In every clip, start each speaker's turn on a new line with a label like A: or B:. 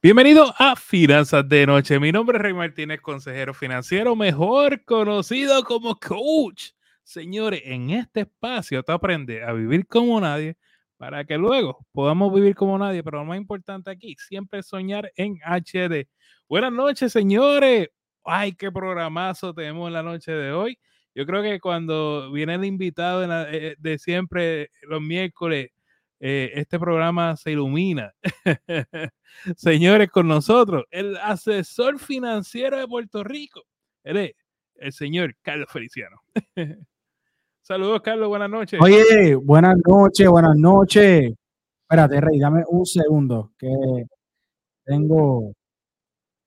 A: Bienvenido a Finanzas de Noche. Mi nombre es Rey Martínez, consejero financiero, mejor conocido como coach. Señores, en este espacio te aprendes a vivir como nadie para que luego podamos vivir como nadie. Pero lo más importante aquí, siempre soñar en HD. Buenas noches, señores. Ay, qué programazo tenemos en la noche de hoy. Yo creo que cuando viene el invitado eh, de siempre los miércoles, eh, este programa se ilumina. Señores, con nosotros, el asesor financiero de Puerto Rico, el señor Carlos Feliciano. Saludos, Carlos, buenas noches.
B: Oye, buenas noches, buenas noches. Espérate, Rey, dame un segundo, que tengo...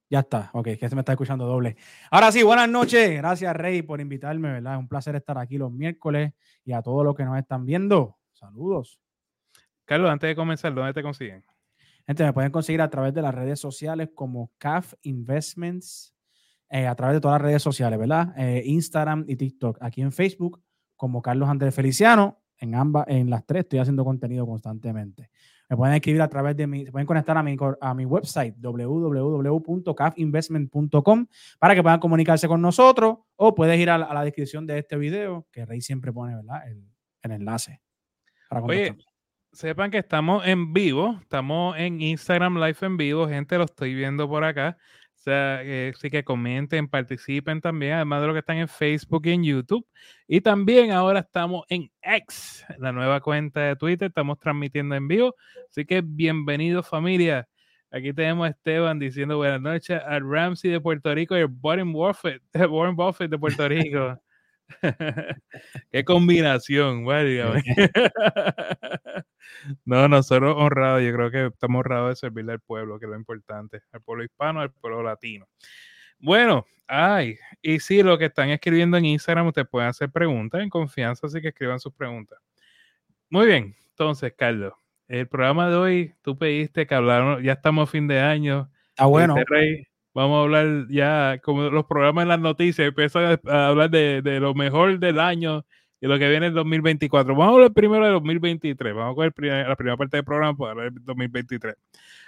B: Ya está, ok, que se me está escuchando doble. Ahora sí, buenas noches. Gracias, Rey, por invitarme, ¿verdad? Es un placer estar aquí los miércoles y a todos los que nos están viendo. Saludos.
A: Carlos, antes de comenzar, ¿dónde te consiguen?
B: Gente, me pueden conseguir a través de las redes sociales como CAF Investments, eh, a través de todas las redes sociales, ¿verdad? Eh, Instagram y TikTok. Aquí en Facebook como Carlos Andrés Feliciano. En ambas, en las tres estoy haciendo contenido constantemente. Me pueden escribir a través de mi, se pueden conectar a mi, a mi website www.cafinvestment.com para que puedan comunicarse con nosotros o puedes ir a la, descripción de este video que Rey siempre pone, ¿verdad? El, enlace.
A: Para Oye, sepan que estamos en vivo, estamos en Instagram Live en vivo, gente, lo estoy viendo por acá. O sea, eh, sí que comenten, participen también, además de lo que están en Facebook y en YouTube. Y también ahora estamos en X, la nueva cuenta de Twitter, estamos transmitiendo en vivo. Así que bienvenidos familia. Aquí tenemos a Esteban diciendo buenas noches al Ramsey de Puerto Rico y al Warren Buffett, Warren Buffett de Puerto Rico. Qué combinación, no, nosotros honrados, yo creo que estamos honrados de servirle al pueblo, que es lo importante, al pueblo hispano, al pueblo latino. Bueno, ay, y sí, lo que están escribiendo en Instagram, ustedes pueden hacer preguntas en confianza, así que escriban sus preguntas. Muy bien, entonces, Carlos, el programa de hoy, tú pediste que habláramos, ya estamos a fin de año.
B: Ah, bueno.
A: Este Vamos a hablar ya, como los programas en las noticias, empiezan a hablar de, de, lo mejor del año y lo que viene en 2024. Vamos a hablar primero de 2023. Vamos a coger la primera parte del programa para hablar de 2023.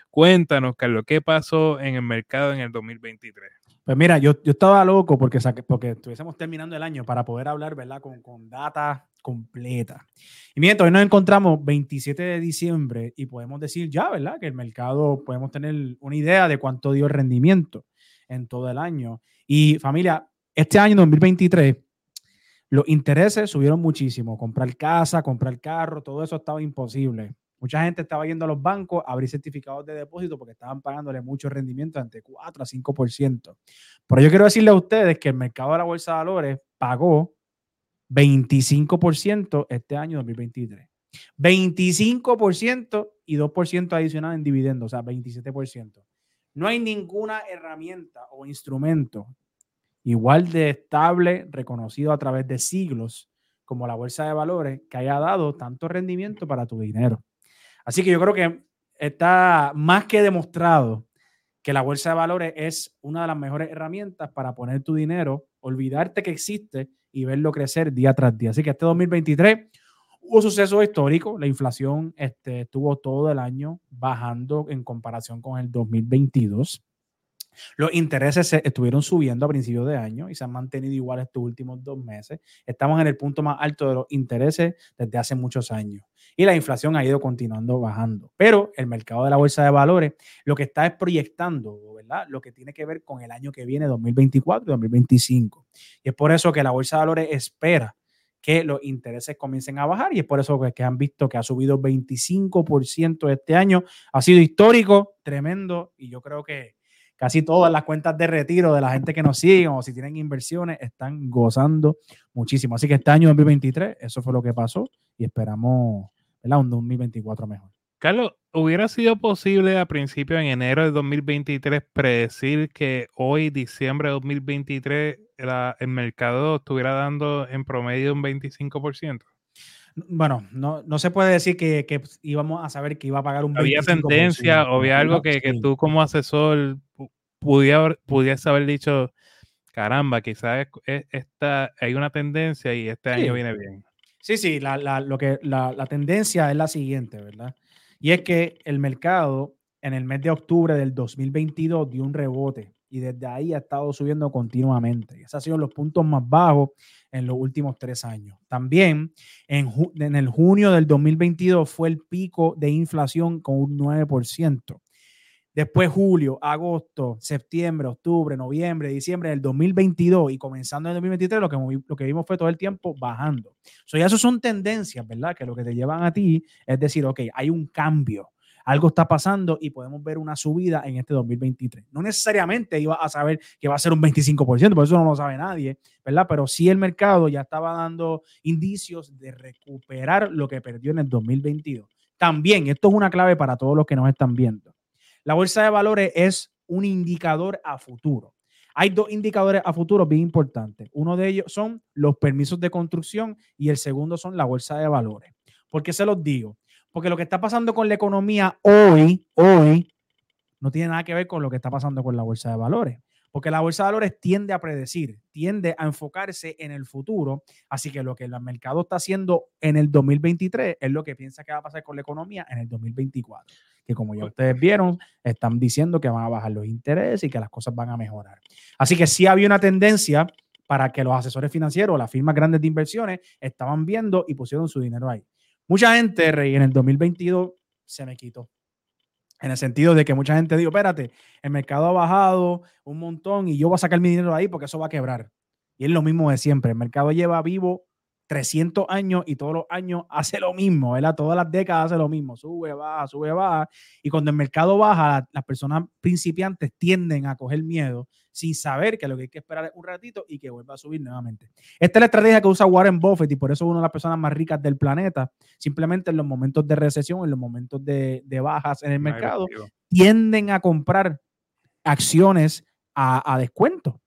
A: Cuéntanos, Carlos, ¿qué pasó en el mercado en el 2023?
B: Pues mira, yo, yo estaba loco porque, porque estuviésemos terminando el año para poder hablar, ¿verdad? Con, con data completa. Y mientras hoy nos encontramos 27 de diciembre y podemos decir ya, ¿verdad? Que el mercado, podemos tener una idea de cuánto dio el rendimiento en todo el año. Y familia, este año 2023, los intereses subieron muchísimo. Comprar casa, comprar carro, todo eso estaba imposible. Mucha gente estaba yendo a los bancos a abrir certificados de depósito porque estaban pagándole mucho rendimiento, entre 4 a 5%. Pero yo quiero decirle a ustedes que el mercado de la bolsa de valores pagó 25% este año 2023. 25% y 2% adicional en dividendos, o sea, 27%. No hay ninguna herramienta o instrumento igual de estable, reconocido a través de siglos, como la bolsa de valores, que haya dado tanto rendimiento para tu dinero. Así que yo creo que está más que demostrado que la bolsa de valores es una de las mejores herramientas para poner tu dinero, olvidarte que existe y verlo crecer día tras día. Así que este 2023 hubo suceso histórico, la inflación este, estuvo todo el año bajando en comparación con el 2022. Los intereses se estuvieron subiendo a principios de año y se han mantenido igual estos últimos dos meses. Estamos en el punto más alto de los intereses desde hace muchos años y la inflación ha ido continuando bajando. Pero el mercado de la bolsa de valores lo que está es proyectando, Lo que tiene que ver con el año que viene, 2024 y 2025. Y es por eso que la bolsa de valores espera que los intereses comiencen a bajar y es por eso que, han visto que ha subido 25% este año. Ha sido histórico, tremendo y yo creo que casi todas las cuentas de retiro de la gente que nos sigue o si tienen inversiones están gozando muchísimo. Así que este año 2023, eso fue lo que pasó y esperamos un 2024 mejor.
A: Carlos, ¿hubiera sido posible a principios en enero de 2023 predecir que hoy, diciembre de 2023, el mercado estuviera dando en promedio un 25%?
B: Bueno, no, no se puede decir que, íbamos a saber que iba a pagar un
A: 25%. Había tendencia, o había algo que, que, tú como asesor pudieras haber dicho, caramba, quizás esta, hay una tendencia y este año viene bien.
B: Sí, sí, la, lo que, la, tendencia es la siguiente, ¿verdad? Y es que el mercado en el mes de octubre del 2022 dio un rebote y desde ahí ha estado subiendo continuamente. Esos han sido los puntos más bajos en los últimos tres años. También en, en el junio del 2022 fue el pico de inflación con un 9%. Después julio, agosto, septiembre, octubre, noviembre, diciembre del 2022 y comenzando en el 2023, lo que, lo que vimos fue todo el tiempo bajando. So, ya son tendencias, ¿verdad? Que lo que te llevan a ti es decir, ok, hay un cambio, algo está pasando y podemos ver una subida en este 2023. No necesariamente iba a saber que va a ser un 25%, por eso no lo sabe nadie, ¿verdad? Pero sí el mercado ya estaba dando indicios de recuperar lo que perdió en el 2022. También, esto es una clave para todos los que nos están viendo la bolsa de valores es un indicador a futuro. Hay dos indicadores a futuro bien importantes. Uno de ellos son los permisos de construcción y el segundo son la bolsa de valores. ¿Por qué se los digo? Porque lo que está pasando con la economía hoy, hoy, no tiene nada que ver con lo que está pasando con la bolsa de valores porque la bolsa de valores tiende a predecir, tiende a enfocarse en el futuro, así que lo que el mercado está haciendo en el 2023 es lo que piensa que va a pasar con la economía en el 2024, que como ya ustedes vieron, están diciendo que van a bajar los intereses y que las cosas van a mejorar. Así que sí había una tendencia para que los asesores financieros, las firmas grandes de inversiones, estaban viendo y pusieron su dinero ahí. Mucha gente, Rey, en el 2022 se me quitó en el sentido de que mucha gente dijo, espérate, el mercado ha bajado un montón y yo voy a sacar mi dinero ahí porque eso va a quebrar. Y es lo mismo de siempre. El mercado lleva vivo 300 años y todos los años hace lo mismo, ¿verdad? Todas las décadas hace lo mismo, sube, baja, sube, baja. Y cuando el mercado baja, las personas principiantes tienden a coger miedo sin saber que lo que hay que esperar es un ratito y que vuelva a subir nuevamente. Esta es la estrategia que usa Warren Buffett y por eso es una de las personas más ricas del planeta. Simplemente en los momentos de recesión, en los momentos de, bajas en el mercado, tienden a comprar acciones a, a descuento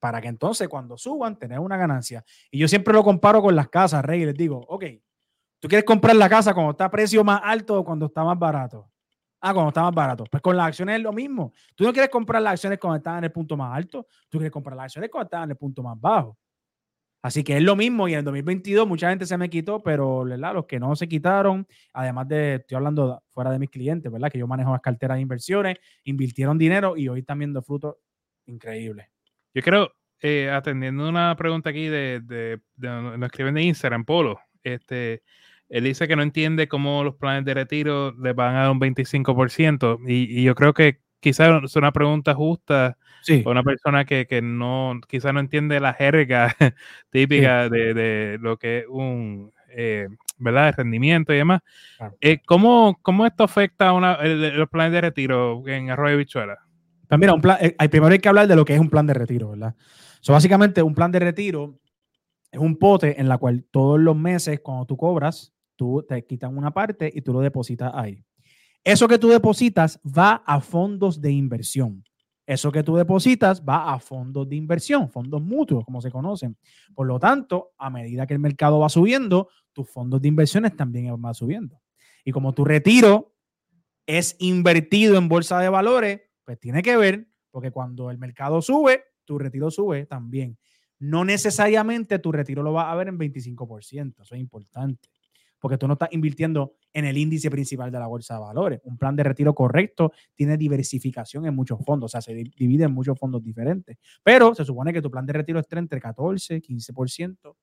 B: para que entonces cuando suban tener una ganancia. Y yo siempre lo comparo con las casas, Rey, les digo, ok, ¿tú quieres comprar la casa cuando está a precio más alto o cuando está más barato? Ah, cuando está más barato. Pues con las acciones es lo mismo. Tú no quieres comprar las acciones cuando están en el punto más alto, tú quieres comprar las acciones cuando están en el punto más bajo. Así que es lo mismo y en el 2022 mucha gente se me quitó, pero los que no se quitaron, además de, estoy hablando fuera de mis clientes, ¿verdad? Que yo manejo las carteras de inversiones, invirtieron dinero y hoy están viendo frutos increíbles.
A: Yo creo, eh, atendiendo una pregunta aquí de, de, nos escriben de Instagram, Polo, este, él dice que no entiende cómo los planes de retiro le van a dar un 25%, y, y yo creo que quizás es una pregunta justa sí. una persona que, que no, quizás no entiende la jerga típica de, de, lo que es un, eh, ¿verdad?, el rendimiento y demás. Eh, ¿cómo, ¿cómo, esto afecta a una, los planes de retiro en Arroyo Bichuela?
B: Pues mira, un plan, eh, primero hay que hablar de lo que es un plan de retiro, ¿verdad? So, básicamente, un plan de retiro es un pote en la cual todos los meses, cuando tú cobras, tú te quitan una parte y tú lo depositas ahí. Eso que tú depositas va a fondos de inversión. Eso que tú depositas va a fondos de inversión, fondos mutuos, como se conocen. Por lo tanto, a medida que el mercado va subiendo, tus fondos de inversiones también van subiendo. Y como tu retiro es invertido en bolsa de valores, pues tiene que ver, porque cuando el mercado sube, tu retiro sube también. No necesariamente tu retiro lo va a ver en 25%, eso es importante, porque tú no estás invirtiendo en el índice principal de la bolsa de valores. Un plan de retiro correcto tiene diversificación en muchos fondos, o sea, se divide en muchos fondos diferentes, pero se supone que tu plan de retiro esté entre 14, 15%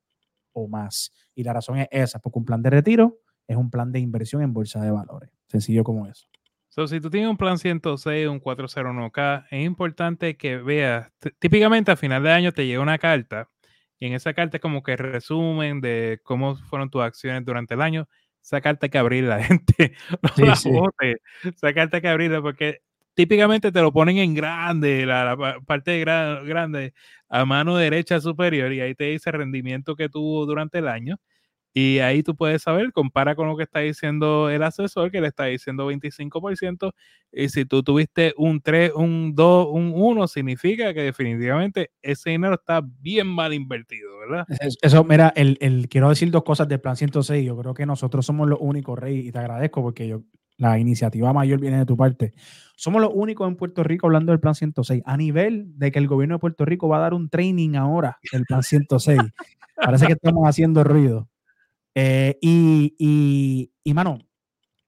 B: o más. Y la razón es esa, porque un plan de retiro es un plan de inversión en bolsa de valores, sencillo como eso
A: si tú tienes un plan 106, un 401k, es importante que veas, típicamente a final de año te llega una carta y en esa carta es como que resumen de cómo fueron tus acciones durante el año. Esa carta hay que abrirla, gente. No la sí. Esa carta hay que abrirla porque típicamente te lo ponen en grande, la, parte grande, a mano derecha superior y ahí te dice el rendimiento que tuvo durante el año y ahí tú puedes saber, compara con lo que está diciendo el asesor, que le está diciendo 25%, y si tú tuviste un 3, un 2, un 1, significa que definitivamente ese dinero está bien mal invertido, ¿verdad?
B: Eso, mira, el, el, quiero decir dos cosas del plan 106. Yo creo que nosotros somos los únicos, Rey, y te agradezco porque yo, la iniciativa mayor viene de tu parte. Somos los únicos en Puerto Rico hablando del plan 106, a nivel de que el gobierno de Puerto Rico va a dar un training ahora del plan 106. Parece que estamos haciendo ruido. Eh, y, y, y, mano,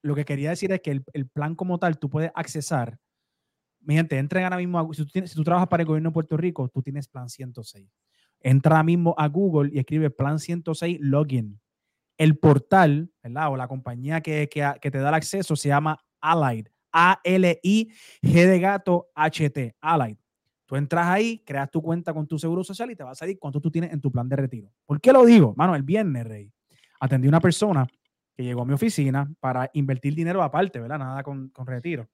B: lo que quería decir es que el, el plan como tal, tú puedes accesar. Mi gente, entren ahora mismo, a- si tú, tienes- si tú trabajas para el gobierno de Puerto Rico, tú tienes plan 106. Entra ahora mismo a Google y escribe plan 106 login. El portal, ¿verdad? O la compañía que, que, que te da el acceso se llama Allied. A-L-I-G de gato H-T. Allied. Tú entras ahí, creas tu cuenta con tu seguro social y te va a salir cuánto tú tienes en tu plan de retiro. ¿Por qué lo digo? Mano, el viernes, Rey, atendí a una persona que llegó a mi oficina para invertir dinero aparte, ¿verdad? Nada con, con retiro.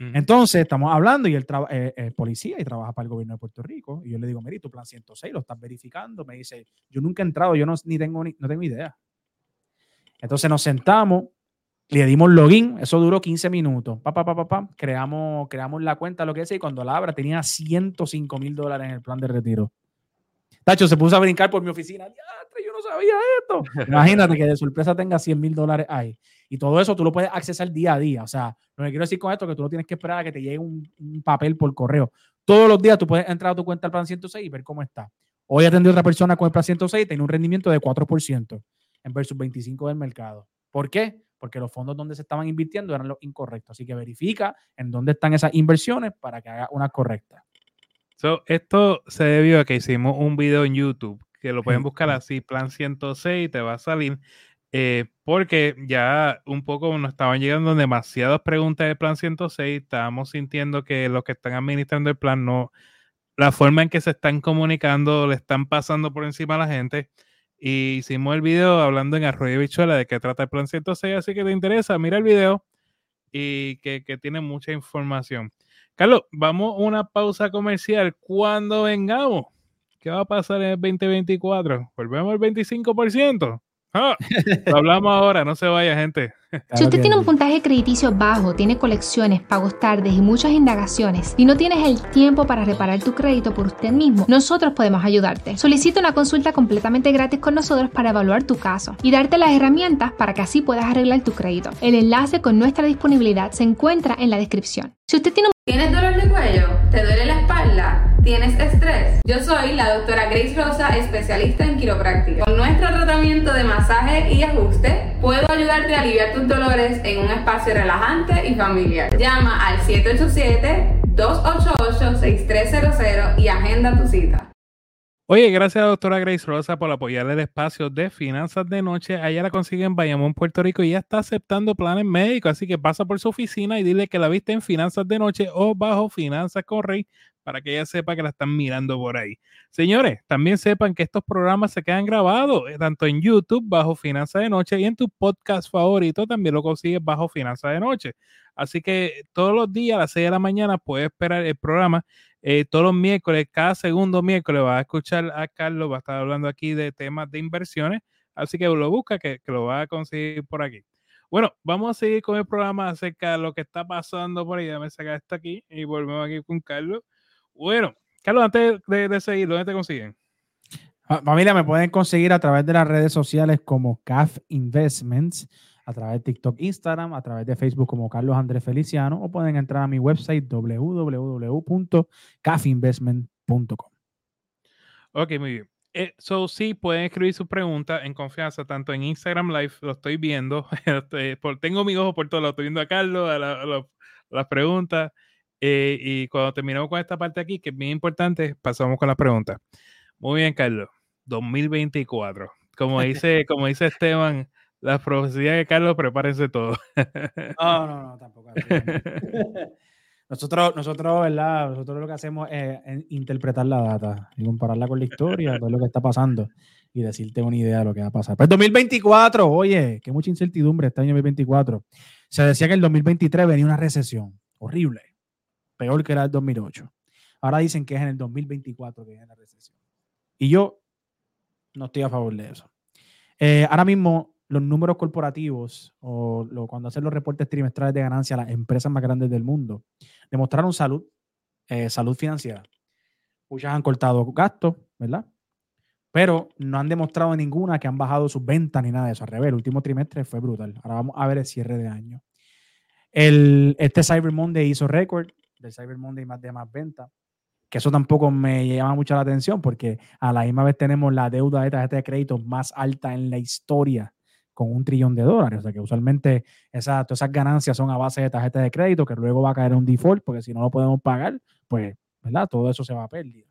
B: Entonces, estamos hablando y él eh, es policía y trabaja para el gobierno de Puerto Rico. Y yo le digo, mira, ¿y tu plan 106 lo estás verificando. Me dice, yo nunca he entrado, yo no, ni tengo, ni, no tengo idea. Entonces nos sentamos, le dimos login, eso duró 15 minutos. Pa, pa, pa, creamos, creamos la cuenta, lo que sea, y cuando la abra tenía 105 mil dólares en el plan de retiro. Tacho se puso a brincar por mi oficina. "Diatre, yo no sabía esto. Imagínate que de sorpresa tenga 100 mil dólares ahí. Y todo eso tú lo puedes accesar día a día. O sea, lo que quiero decir con esto es que tú no tienes que esperar a que te llegue un, un papel por correo. Todos los días tú puedes entrar a tu cuenta al plan 106 y ver cómo está. Hoy atendí a otra persona con el plan 106 y tenía un rendimiento de 4% en versus 25 del mercado. ¿Por qué? Porque los fondos donde se estaban invirtiendo eran los incorrectos. Así que verifica en dónde están esas inversiones para que haga una correcta.
A: So, esto se debió a que hicimos un video en YouTube, que lo pueden buscar
B: sí.
A: así, plan 106, te va a salir, eh, porque ya un poco nos estaban llegando demasiadas preguntas de plan 106, estábamos sintiendo que los que están administrando el plan no, la forma en que se están comunicando, le están pasando por encima a la gente. Y hicimos el video hablando en Arroyo Bichuela de qué trata el plan 106, así que te interesa, mira el video y que, que tiene mucha información. Carlos, vamos a una pausa comercial. Cuando vengamos, ¿qué va a pasar en el 2024? ¿Volvemos al 25%? Ah, lo hablamos ahora, no se vaya, gente.
C: Si usted tiene un puntaje crediticio bajo, tiene colecciones, pagos tardes y muchas indagaciones y no tienes el tiempo para reparar tu crédito por usted mismo, nosotros podemos ayudarte. Solicita una consulta completamente gratis con nosotros para evaluar tu caso y darte las herramientas para que así puedas arreglar tu crédito. El enlace con nuestra disponibilidad se encuentra en la descripción. Si usted tiene un
D: ¿Tienes dolor de cuello? ¿Te duele la espalda? ¿Tienes estrés? Yo soy la doctora Grace Rosa, especialista en quiropráctica. Con nuestro tratamiento de masaje y ajuste, puedo ayudarte a aliviar tus dolores en un espacio relajante y familiar. Llama al 787-288-6300 y agenda tu cita.
A: Oye, gracias a doctora Grace Rosa por apoyar el espacio de finanzas de noche. Allá la consigue en Bayamón, Puerto Rico y ya está aceptando planes médicos. Así que pasa por su oficina y dile que la viste en finanzas de noche o bajo finanzas con Rey para que ella sepa que la están mirando por ahí. Señores, también sepan que estos programas se quedan grabados eh, tanto en YouTube bajo finanzas de noche y en tu podcast favorito también lo consigues bajo finanzas de noche. Así que todos los días a las 6 de la mañana puedes esperar el programa eh, todos los miércoles, cada segundo miércoles vas a escuchar a Carlos, va a estar hablando aquí de temas de inversiones, así que lo busca, que, lo va a conseguir por aquí. Bueno, vamos a seguir con el programa acerca de lo que está pasando por ahí. Déjame sacar esto aquí y volvemos aquí con Carlos. Bueno, Carlos, antes de, de seguir, ¿dónde te consiguen?
B: Fa- Familia, me pueden conseguir a través de las redes sociales como CAF Investments, a través de TikTok, Instagram, a través de Facebook como Carlos Andrés Feliciano, o pueden entrar a mi website www.cafinvestment.com.
A: Ok, muy bien. Eh, so, sí, pueden escribir sus preguntas en confianza, tanto en Instagram Live, lo estoy viendo, este, tengo mis ojos por todo lado, estoy viendo a Carlos, a, la- a la- las preguntas, eh, y cuando terminamos con esta parte aquí, que es bien importante, pasamos con las preguntas. Muy bien, Carlos, 2024. Como dice, como dice Esteban, la profecía de Carlos, prepárense todo.
B: No, no, no, tampoco. Nosotros, nosotros, ¿verdad? Nosotros lo que hacemos es interpretar la data y compararla con la historia, ver lo que está pasando y decirte una idea de lo que va a pasar. Pues 2024, oye, que mucha incertidumbre este año 2024. Se decía que el 2023 venía una recesión horrible, peor que la del 2008. Ahora dicen que es en el 2024 que viene la recesión. Y yo no estoy a favor de eso. Eh, ahora mismo, los números corporativos o cuando hacen los reportes trimestrales de ganancia a las empresas más grandes del mundo demostraron salud, eh, salud financiera. Muchas han cortado gastos, ¿verdad? Pero no han demostrado ninguna que han bajado sus ventas ni nada de eso. Al revés, el último trimestre fue brutal. Ahora vamos a ver el cierre de año. El, este Cyber Monday hizo récord del Cyber Monday más de más ventas. Que eso tampoco me llama mucho la atención porque a la misma vez tenemos la deuda de tarjeta de crédito más alta en la historia con un trillón de dólares. O sea que usualmente esa, todas esas ganancias son a base de tarjetas de crédito que luego va a caer un default porque si no lo podemos pagar, pues, ¿verdad? Todo eso se va a perder.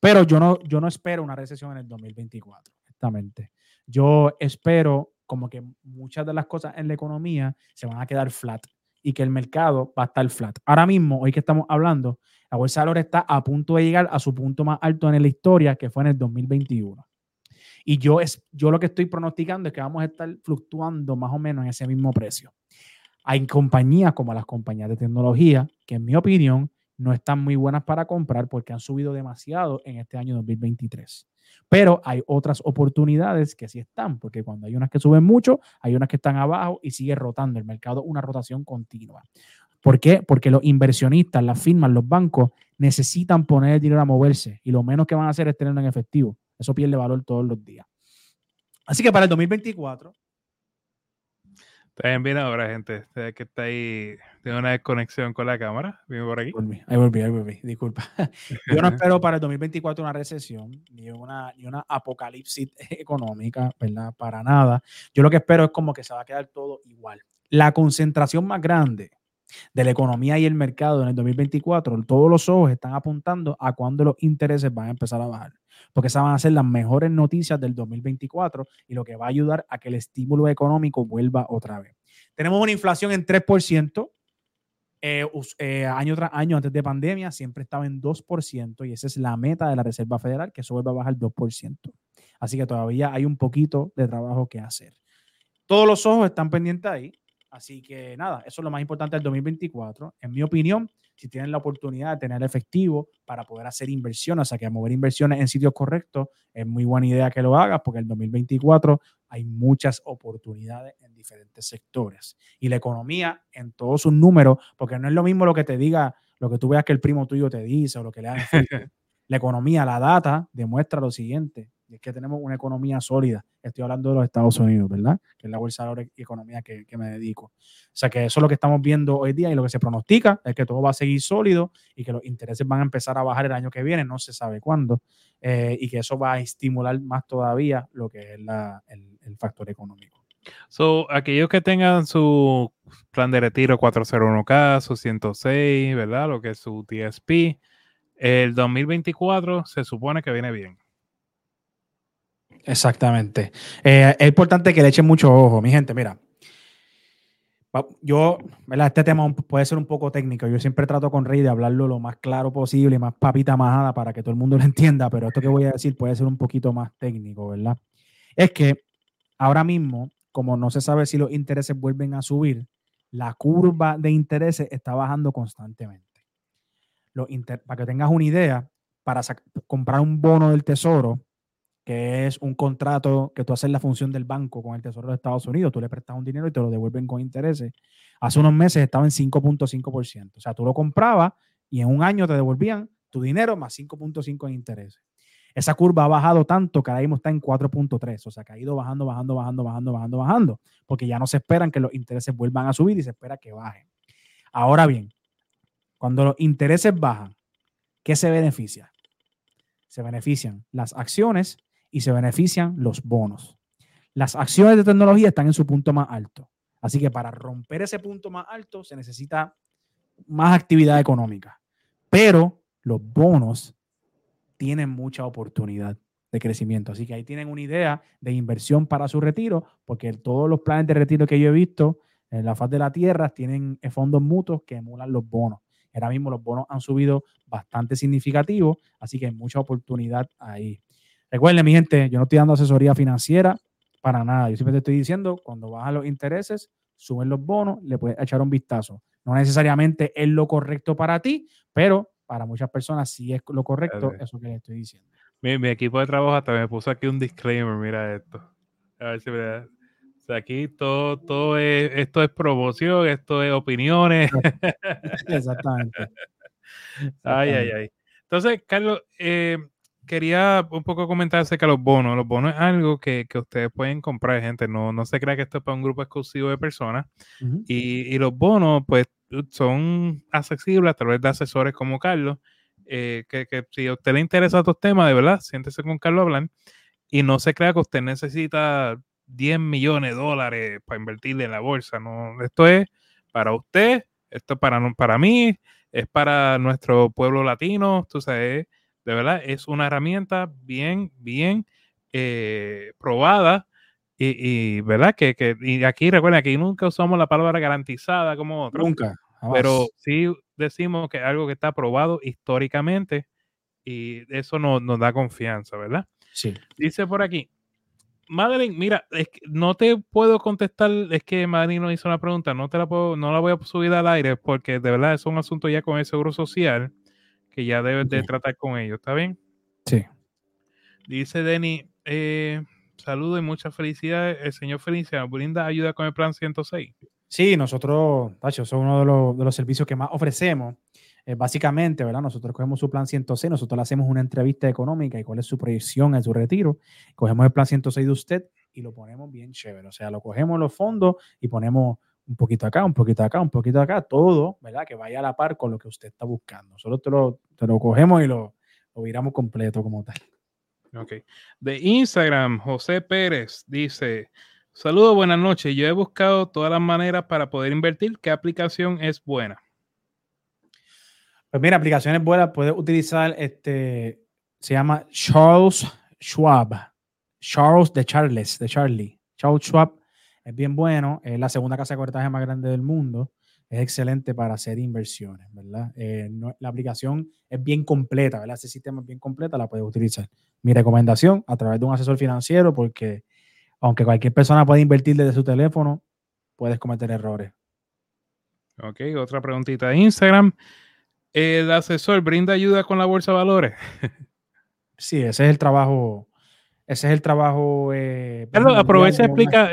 B: Pero yo no, yo no espero una recesión en el 2024, exactamente. Yo espero como que muchas de las cosas en la economía se van a quedar flat y que el mercado va a estar flat. Ahora mismo, hoy que estamos hablando, la bolsa de valores está a punto de llegar a su punto más alto en la historia, que fue en el 2021. Y yo, es, yo lo que estoy pronosticando es que vamos a estar fluctuando más o menos en ese mismo precio. Hay compañías como las compañías de tecnología que en mi opinión no están muy buenas para comprar porque han subido demasiado en este año 2023. Pero hay otras oportunidades que sí están, porque cuando hay unas que suben mucho, hay unas que están abajo y sigue rotando el mercado, una rotación continua. ¿Por qué? Porque los inversionistas, las firmas, los bancos necesitan poner el dinero a moverse y lo menos que van a hacer es tenerlo en efectivo. Eso pierde valor todos los días. Así que para el 2024.
A: Está bien, ahora, gente. que está ahí, tiene una desconexión con la cámara. Viene por aquí.
B: Ahí volví, ahí volví. Disculpa. Yo no espero para el 2024 una recesión ni una, ni una apocalipsis económica, ¿verdad? Para nada. Yo lo que espero es como que se va a quedar todo igual. La concentración más grande de la economía y el mercado en el 2024, todos los ojos están apuntando a cuándo los intereses van a empezar a bajar porque esas van a ser las mejores noticias del 2024 y lo que va a ayudar a que el estímulo económico vuelva otra vez. Tenemos una inflación en 3%. Eh, eh, año tras año antes de pandemia siempre estaba en 2% y esa es la meta de la Reserva Federal, que eso vuelva a bajar 2%. Así que todavía hay un poquito de trabajo que hacer. Todos los ojos están pendientes ahí. Así que nada, eso es lo más importante del 2024. En mi opinión, si tienen la oportunidad de tener efectivo para poder hacer inversiones, o sea, que mover inversiones en sitios correctos, es muy buena idea que lo hagas porque en el 2024 hay muchas oportunidades en diferentes sectores. Y la economía en todos sus números, porque no es lo mismo lo que te diga, lo que tú veas que el primo tuyo te dice o lo que le da La economía, la data, demuestra lo siguiente y es que tenemos una economía sólida. Estoy hablando de los Estados Unidos, ¿verdad? Que es la bolsa de y economía que, que, me dedico. O sea que eso es lo que estamos viendo hoy día y lo que se pronostica es que todo va a seguir sólido y que los intereses van a empezar a bajar el año que viene, no se sabe cuándo, eh, y que eso va a estimular más todavía lo que es la, el, factor económico.
A: So, aquellos que tengan su plan de retiro 401k, su 106, ¿verdad? Lo que es su TSP, el 2024 se supone que viene bien.
B: Exactamente. Eh, es importante que le echen mucho ojo, mi gente. Mira, yo, ¿verdad? Este tema puede ser un poco técnico. Yo siempre trato con Rey de hablarlo lo más claro posible más papita majada para que todo el mundo lo entienda, pero esto que voy a decir puede ser un poquito más técnico, ¿verdad? Es que ahora mismo, como no se sabe si los intereses vuelven a subir, la curva de intereses está bajando constantemente. para que tengas una idea, para comprar un bono del tesoro, que es un contrato que tú haces la función del banco con el Tesoro de Estados Unidos. Tú le prestas un dinero y te lo devuelven con intereses. Hace unos meses estaba en 5.5%. O sea, tú lo comprabas y en un año te devolvían tu dinero más 5.5 en intereses. Esa curva ha bajado tanto que ahora mismo está en 4.3. O sea, ha ido bajando, bajando, bajando, bajando, bajando, bajando. Porque ya no se esperan que los intereses vuelvan a subir y se espera que bajen. Ahora bien, cuando los intereses bajan, ¿qué se beneficia? Se benefician las acciones y se benefician los bonos. Las acciones de tecnología están en su punto más alto. Así que para romper ese punto más alto se necesita más actividad económica. Pero los bonos tienen mucha oportunidad de crecimiento. Así que ahí tienen una idea de inversión para su retiro, porque todos los planes de retiro que yo he visto en la faz de la tierra tienen fondos mutuos que emulan los bonos. Ahora mismo los bonos han subido bastante significativo, así que hay mucha oportunidad ahí. Recuerden, mi gente, yo no estoy dando asesoría financiera para nada. Yo siempre te estoy diciendo, cuando bajan los intereses, suben los bonos, le puedes echar un vistazo. No necesariamente es lo correcto para ti, pero para muchas personas sí es lo correcto, eso que le estoy diciendo.
A: Mi, equipo de trabajo hasta me puso aquí un disclaimer, mira esto. A ver si me O sea, aquí todo, todo es, esto es promoción, esto es opiniones.
B: Exactamente.
A: Ay, ay, ay. Entonces, Carlos, eh, quería un poco comentar acerca de los bonos. Los bonos es algo que, ustedes pueden comprar, gente. No, no se crea que esto es para un grupo exclusivo de personas. y, los bonos, pues, son accesibles a través de asesores como Carlos. Eh, que, si a usted le interesa estos temas, de verdad, siéntese con Carlos a hablar. Y no se crea que usted necesita 10 millones de dólares para invertir en la bolsa. No, esto es para usted, esto es para, para mí, es para nuestro pueblo latino, tú sabes, de verdad, es una herramienta bien, bien eh, probada. Y, verdad que, que y aquí recuerden aquí nunca usamos la palabra garantizada como otro.
B: Nunca.
A: Pero sí decimos que algo que está probado históricamente y eso nos, nos da confianza, ¿verdad?
B: Sí.
A: Dice por aquí, Madeline, mira, es que no te puedo contestar, es que Madeline nos hizo una pregunta, no te la puedo, no la voy a subir al aire porque de verdad es un asunto ya con el seguro social que ya debes de tratar con ellos, ¿está bien?
B: Sí.
A: Dice Denny, eh, saludo y muchas felicidades. El señor Feliciano brinda ayuda con el plan 106.
B: Sí, nosotros, Tacho, son uno de los, de los servicios que más ofrecemos. Eh, básicamente, ¿verdad? Nosotros cogemos su plan 106, nosotros le hacemos una entrevista económica y cuál es su proyección en su retiro. Cogemos el plan 106 de usted y lo ponemos bien chévere. O sea, lo cogemos los fondos y ponemos un poquito acá, un poquito acá, un poquito acá, todo, ¿verdad? Que vaya a la par con lo que usted está buscando. Nosotros te lo, te lo cogemos y lo, lo viramos completo como tal.
A: Ok. De Instagram, José Pérez dice, saludos, buenas noches. Yo he buscado todas las maneras para poder invertir. ¿Qué aplicación es buena?
B: Pues mira, aplicaciones buenas, puedes utilizar este, se llama Charles Schwab. Charles de Charles, de Charlie. Charles Schwab es bien bueno, es la segunda casa de cortaje más grande del mundo. Es excelente para hacer inversiones, ¿verdad? Eh, la aplicación es bien completa, ¿verdad? Ese sistema es bien completa, la puedes utilizar. Mi recomendación, a través de un asesor financiero, porque aunque cualquier persona puede invertir desde su teléfono, puedes cometer errores.
A: Ok, otra preguntita de Instagram el asesor brinda ayuda con la bolsa de valores.
B: sí, ese es el trabajo. Ese es el trabajo. Eh,
A: aprovecha y explica,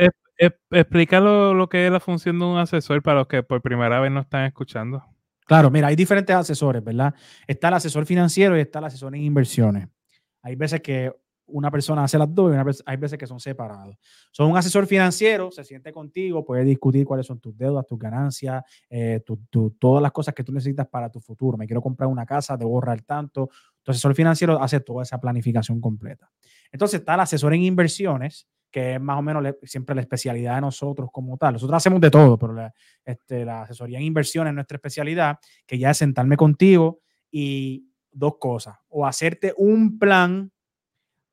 A: explica lo, que es la función de un asesor para los que por primera vez no están escuchando.
B: Claro, mira, hay diferentes asesores, ¿verdad? Está el asesor financiero y está el asesor en inversiones. Hay veces que una persona hace las dos y hay veces que son separados. Son un asesor financiero, se siente contigo, puede discutir cuáles son tus deudas, tus ganancias, eh, todas las cosas que tú necesitas para tu futuro. Me quiero comprar una casa, debo ahorrar tanto. Tu asesor financiero hace toda esa planificación completa. Entonces está el asesor en inversiones, que es más o menos siempre la especialidad de nosotros como tal. Nosotros hacemos de todo, pero la, este, la asesoría en inversiones es nuestra especialidad, que ya es sentarme contigo y dos cosas, o hacerte un plan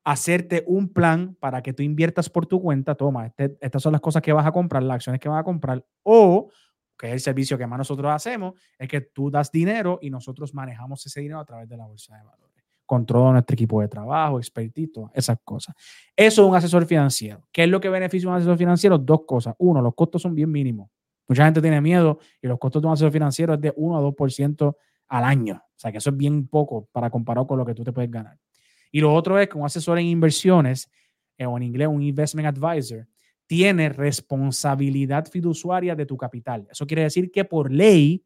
B: hacerte un plan para que tú inviertas por tu cuenta, toma, este, estas son las cosas que vas a comprar, las acciones que vas a comprar, o que es el servicio que más nosotros hacemos, es que tú das dinero y nosotros manejamos ese dinero a través de la bolsa de valores, con todo nuestro equipo de trabajo, expertito, esas cosas. Eso es un asesor financiero. ¿Qué es lo que beneficia un asesor financiero? Dos cosas. Uno, los costos son bien mínimos. Mucha gente tiene miedo y los costos de un asesor financiero es de 1 a 2% al año. O sea que eso es bien poco para comparar con lo que tú te puedes ganar. Y lo otro es que un asesor en inversiones, eh, o en inglés un investment advisor, tiene responsabilidad fiduciaria de tu capital. Eso quiere decir que por ley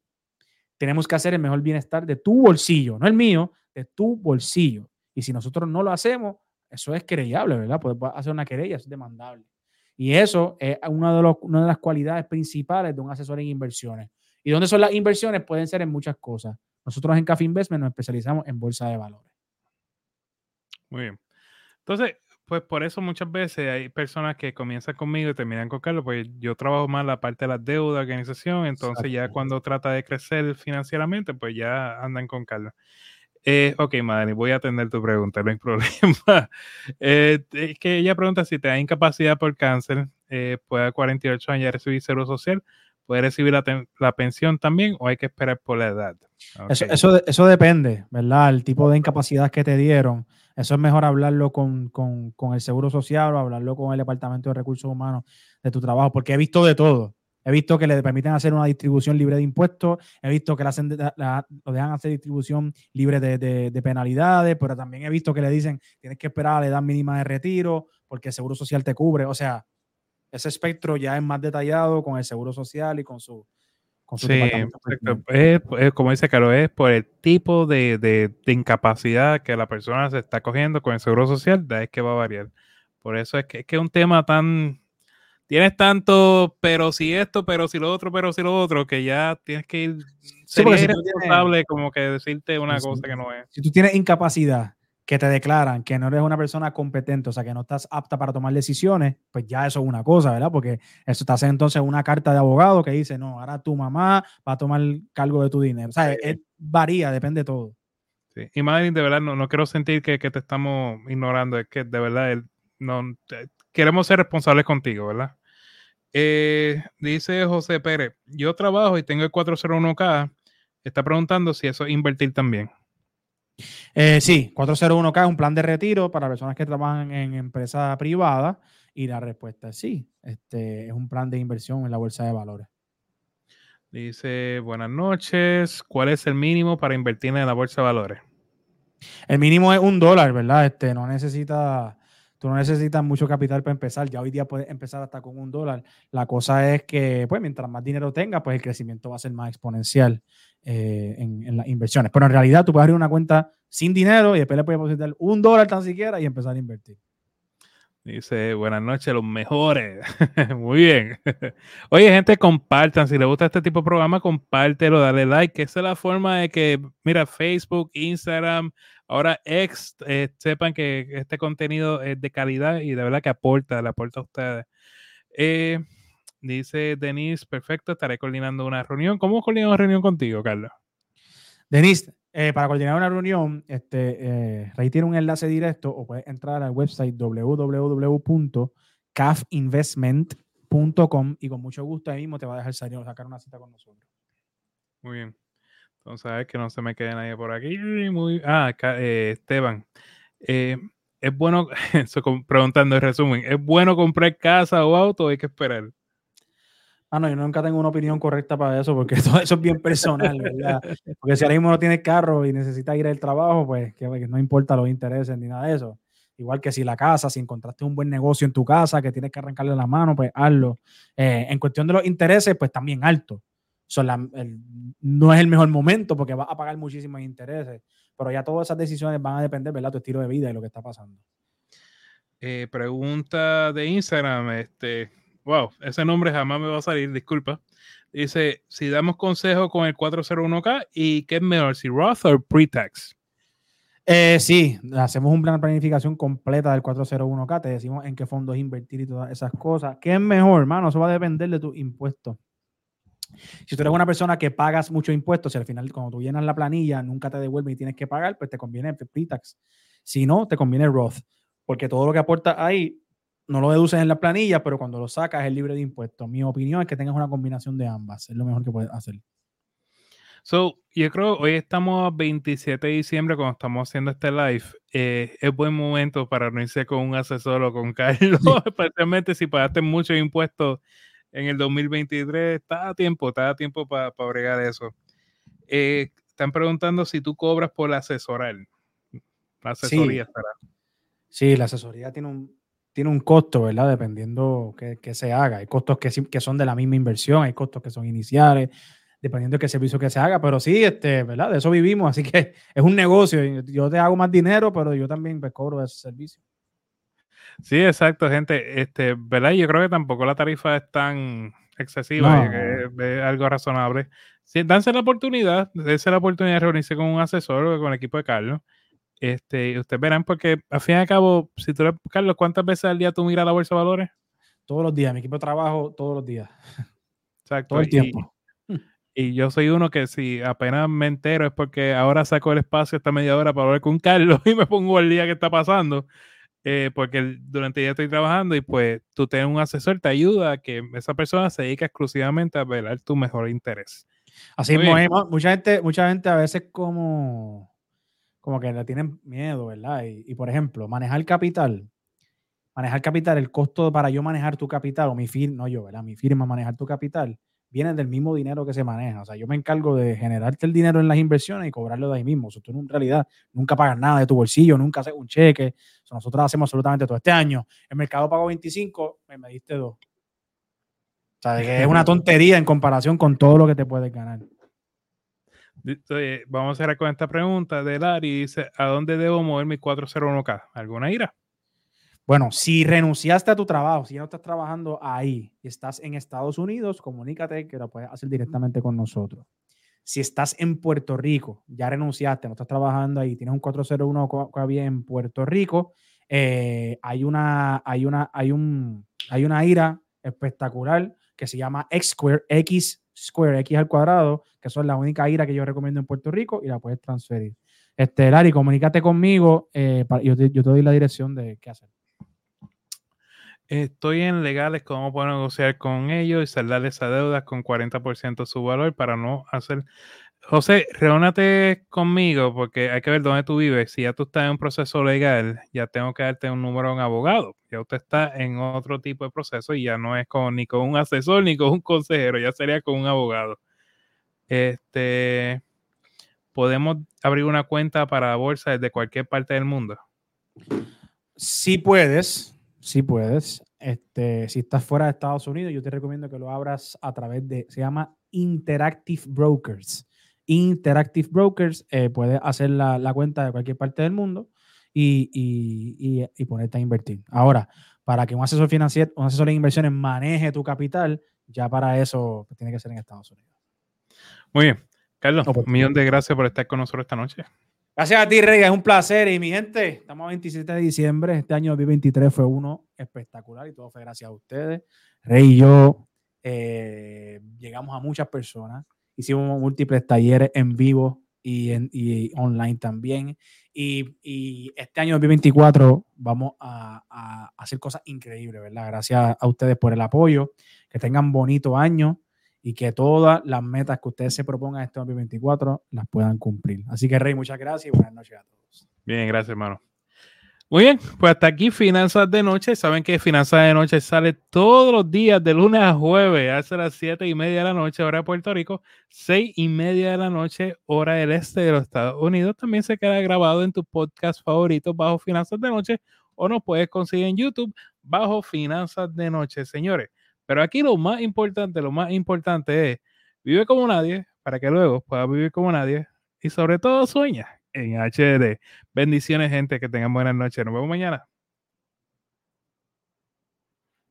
B: tenemos que hacer el mejor bienestar de tu bolsillo, no el mío, de tu bolsillo. Y si nosotros no lo hacemos, eso es querellable, ¿verdad? Puede hacer una querella, es demandable. Y eso es una de, una de las cualidades principales de un asesor en inversiones. ¿Y dónde son las inversiones? Pueden ser en muchas cosas. Nosotros en Café Investment nos especializamos en bolsa de valores.
A: Muy bien. Entonces, pues por eso muchas veces hay personas que comienzan conmigo y terminan con Carlos, pues yo trabajo más la parte de las deudas, organización, entonces ya cuando trata de crecer financieramente, pues ya andan con Carlos. Eh, ok, Madani, voy a atender tu pregunta, no hay problema. Eh, es que ella pregunta si te da incapacidad por cáncer, eh, puede a 48 años recibir seguro social, puede recibir la, pensión también o hay que esperar por la edad.
B: Eso, eso, eso, depende, ¿verdad? El tipo de incapacidad que te dieron. Eso es mejor hablarlo con, el Seguro Social o hablarlo con el Departamento de Recursos Humanos de tu trabajo, porque he visto de todo. He visto que le permiten hacer una distribución libre de impuestos, he visto que le hacen, lo dejan hacer distribución libre de, penalidades, pero también he visto que le dicen tienes que esperar a la edad mínima de retiro porque el Seguro Social te cubre. O sea, ese espectro ya es más detallado con el Seguro Social y con su,
A: sí, Es, como dice Carlos, es por el tipo de, incapacidad que la persona se está cogiendo con el seguro social, es que va a variar. Por eso es que es que un tema tan. Tienes tanto, pero si esto, pero si lo otro, pero si lo otro, que ya tienes que ir. Sí, sería irresponsable como que decirte una cosa que no es.
B: Si tú tienes incapacidad que te declaran que no eres una persona competente, o sea, que no estás apta para tomar decisiones, pues ya eso es una cosa, ¿verdad? Porque eso te hace entonces una carta de abogado que dice, no, ahora tu mamá va a tomar cargo de tu dinero. O sea, es, varía, depende de todo.
A: Sí. Y Madeline, de verdad, no, no quiero sentir que, que, te estamos ignorando, es que de verdad no, queremos ser responsables contigo, ¿verdad? Eh, dice José Pérez, yo trabajo y tengo el 401k, está preguntando si eso es invertir también.
B: Eh, sí, 401k es un plan de retiro para personas que trabajan en empresa privada y la respuesta es sí. Este es un plan de inversión en la bolsa de valores.
A: Dice, buenas noches, ¿cuál es el mínimo para invertir en la bolsa de valores?
B: El mínimo es un dólar, ¿verdad? Este, no necesita, tú no necesitas mucho capital para empezar. Ya hoy día puedes empezar hasta con un dólar. La cosa es que, pues, mientras más dinero tengas, pues el crecimiento va a ser más exponencial. Eh, en, las inversiones. Pero en realidad tú puedes abrir una cuenta sin dinero y después le puedes depositar un dólar tan siquiera y empezar a invertir.
A: Dice, buenas noches, los mejores. Muy bien. Oye, gente, compartan. Si les gusta este tipo de programa, compártelo, dale like. Esa es la forma de que, mira, Facebook, Instagram, ahora X, eh, sepan que este contenido es de calidad y de verdad que aporta, le aporta a ustedes. Eh, Dice Denise, perfecto, estaré coordinando una reunión. ¿Cómo coordinamos una reunión contigo, Carlos?
B: Denise, eh, para coordinar una reunión, este, eh, un enlace directo o puedes entrar al website www.cafinvestment.com y con mucho gusto ahí mismo te va a dejar salir o sacar una cita con nosotros.
A: Muy bien. Entonces, a que no se me quede nadie por aquí. Muy, ah, eh, Esteban. Es bueno, preguntando en resumen, ¿es bueno comprar casa o auto o hay que esperar?
B: Ah, no, yo nunca tengo una opinión correcta para eso, porque todo eso es bien personal, ¿verdad? Porque si ahora mismo no tienes carro y necesitas ir al trabajo, pues que, no importa los intereses ni nada de eso. Igual que si la casa, si encontraste un buen negocio en tu casa que tienes que arrancarle la mano, pues hazlo. Eh, en cuestión de los intereses, pues también alto. no es el mejor momento porque vas a pagar muchísimos intereses, pero ya todas esas decisiones van a depender, ¿verdad? Tu estilo de vida y lo que está pasando.
A: Eh, pregunta de Instagram, este, wow, ese nombre jamás me va a salir, disculpa. Dice, si damos consejo con el 401k y qué es mejor, si Roth o pre-tax.
B: Eh, sí, hacemos un plan de planificación completa del 401k, te decimos en qué fondos invertir y todas esas cosas. ¿Qué es mejor, hermano? Eso va a depender de tus impuestos. Si tú eres una persona que pagas muchos impuestos y al final cuando tú llenas la planilla nunca te devuelven y tienes que pagar, pues te conviene pre-tax. Si no, te conviene Roth, porque todo lo que aporta ahí no lo deduces en la planilla, pero cuando lo sacas es libre de impuestos. Mi opinión es que tengas una combinación de ambas. Es lo mejor que puedes hacer.
A: So, yo creo hoy estamos a 27 de diciembre cuando estamos haciendo este live. Eh, es buen momento para reunirse con un asesor o con Carlos, especialmente si pagaste muchos impuestos en el 2023. Está a tiempo, está a tiempo para bregar eso. Eh, están preguntando si tú cobras por asesorar. La asesoría
B: sí. Sí, la asesoría tiene un, tiene un costo, ¿verdad? Dependiendo que, se haga. Hay costos que, que son de la misma inversión, hay costos que son iniciales, dependiendo de qué servicio que se haga, pero sí, este, ¿verdad? De eso vivimos, así que es un negocio. Yo te hago más dinero, pero yo también me cobro ese servicio.
A: Sí, exacto, gente. Este, ¿verdad? Yo creo que tampoco la tarifa es tan excesiva, es, algo razonable. Sí, danse la oportunidad, dense la oportunidad de reunirse con un asesor o con el equipo de Carlos este, ustedes verán, porque al fin y al cabo, si tú Carlos, ¿cuántas veces al día tú miras la bolsa de valores?
B: Todos los días, mi equipo de trabajo todos los días.
A: Exacto. Todo el tiempo. Y, yo soy uno que si apenas me entero es porque ahora saco el espacio esta media hora para hablar con Carlos y me pongo al día que está pasando. Eh, porque durante el día estoy trabajando y pues tú tienes un asesor, te ayuda a que esa persona se dedique exclusivamente a velar tu mejor interés.
B: Así es, mucha gente, mucha gente a veces como como que le tienen miedo, ¿verdad? Y, por ejemplo, manejar capital, manejar capital, el costo para yo manejar tu capital, o mi firma, no yo, ¿verdad? Mi firma manejar tu capital, viene del mismo dinero que se maneja. O sea, yo me encargo de generarte el dinero en las inversiones y cobrarlo de ahí mismo. O sea, tú en realidad nunca pagas nada de tu bolsillo, nunca haces un cheque. O sea, nosotros hacemos absolutamente todo. Este año, el mercado pagó 25, me diste dos. O sea, es una tontería en comparación con todo lo que te puedes ganar.
A: Vamos a cerrar con esta pregunta de Larry. Dice, ¿a dónde debo mover mi 401k? ¿Alguna ira?
B: Bueno, si renunciaste a tu trabajo, si no estás trabajando ahí y estás en Estados Unidos, comunícate que lo puedes hacer directamente con nosotros. Si estás en Puerto Rico, ya renunciaste, no estás trabajando ahí, tienes un 401 co- había en Puerto Rico, eh, hay, una, hay, una, hay, un, hay una ira espectacular que se llama X Square, X Square, X al cuadrado, que son la única ira que yo recomiendo en Puerto Rico y la puedes transferir. Este, Lari, comunícate conmigo, eh, yo, te, yo te doy la dirección de qué hacer.
A: Estoy en legales, cómo puedo negociar con ellos y saldar esa deuda con 40% de su valor para no hacer... José, reúnate conmigo porque hay que ver dónde tú vives. Si ya tú estás en un proceso legal, ya tengo que darte un número de un abogado. Ya usted está en otro tipo de proceso y ya no es con, ni con un asesor ni con un consejero, ya sería con un abogado. Este, podemos abrir una cuenta para bolsa desde cualquier parte del mundo.
B: Si puedes, si puedes. Este, si estás fuera de Estados Unidos, yo te recomiendo que lo abras a través de, se llama Interactive Brokers. Interactive Brokers, eh, puedes hacer la, la cuenta de cualquier parte del mundo y, y- y- y ponerte a invertir. Ahora, para que un asesor financiero, un asesor de inversiones maneje tu capital, ya para eso pues, tiene que ser en Estados Unidos.
A: Muy bien. Carlos,
B: No, pues,
A: un millón de gracias por estar con nosotros esta noche.
B: Gracias a ti, Rey, es un placer. Y mi gente, estamos a 27 de diciembre. Este año 2023 fue uno espectacular y todo fue gracias a ustedes. Rey y yo eh, llegamos a muchas personas. Hicimos múltiples talleres en vivo y, en, y online también. Y, y este año 2024 vamos a, a hacer cosas increíbles, ¿verdad? Gracias a ustedes por el apoyo. Que tengan bonito año y que todas las metas que ustedes se propongan este 2024 las puedan cumplir. Así que, Rey, muchas gracias y buenas noches a todos.
A: Bien, gracias, hermano. Muy bien, pues hasta aquí Finanzas de Noche. Saben que Finanzas de Noche sale todos los días de lunes a jueves, hace las siete y media de la noche, hora de Puerto Rico, seis y media de la noche, hora del este de los Estados Unidos. También se queda grabado en tu podcast favorito bajo Finanzas de Noche o nos puedes conseguir en YouTube bajo Finanzas de Noche, señores. Pero aquí lo más importante, lo más importante es vive como nadie para que luego puedas vivir como nadie y sobre todo sueña en HD. Bendiciones, gente. Que tengan buenas noches. Nos vemos mañana.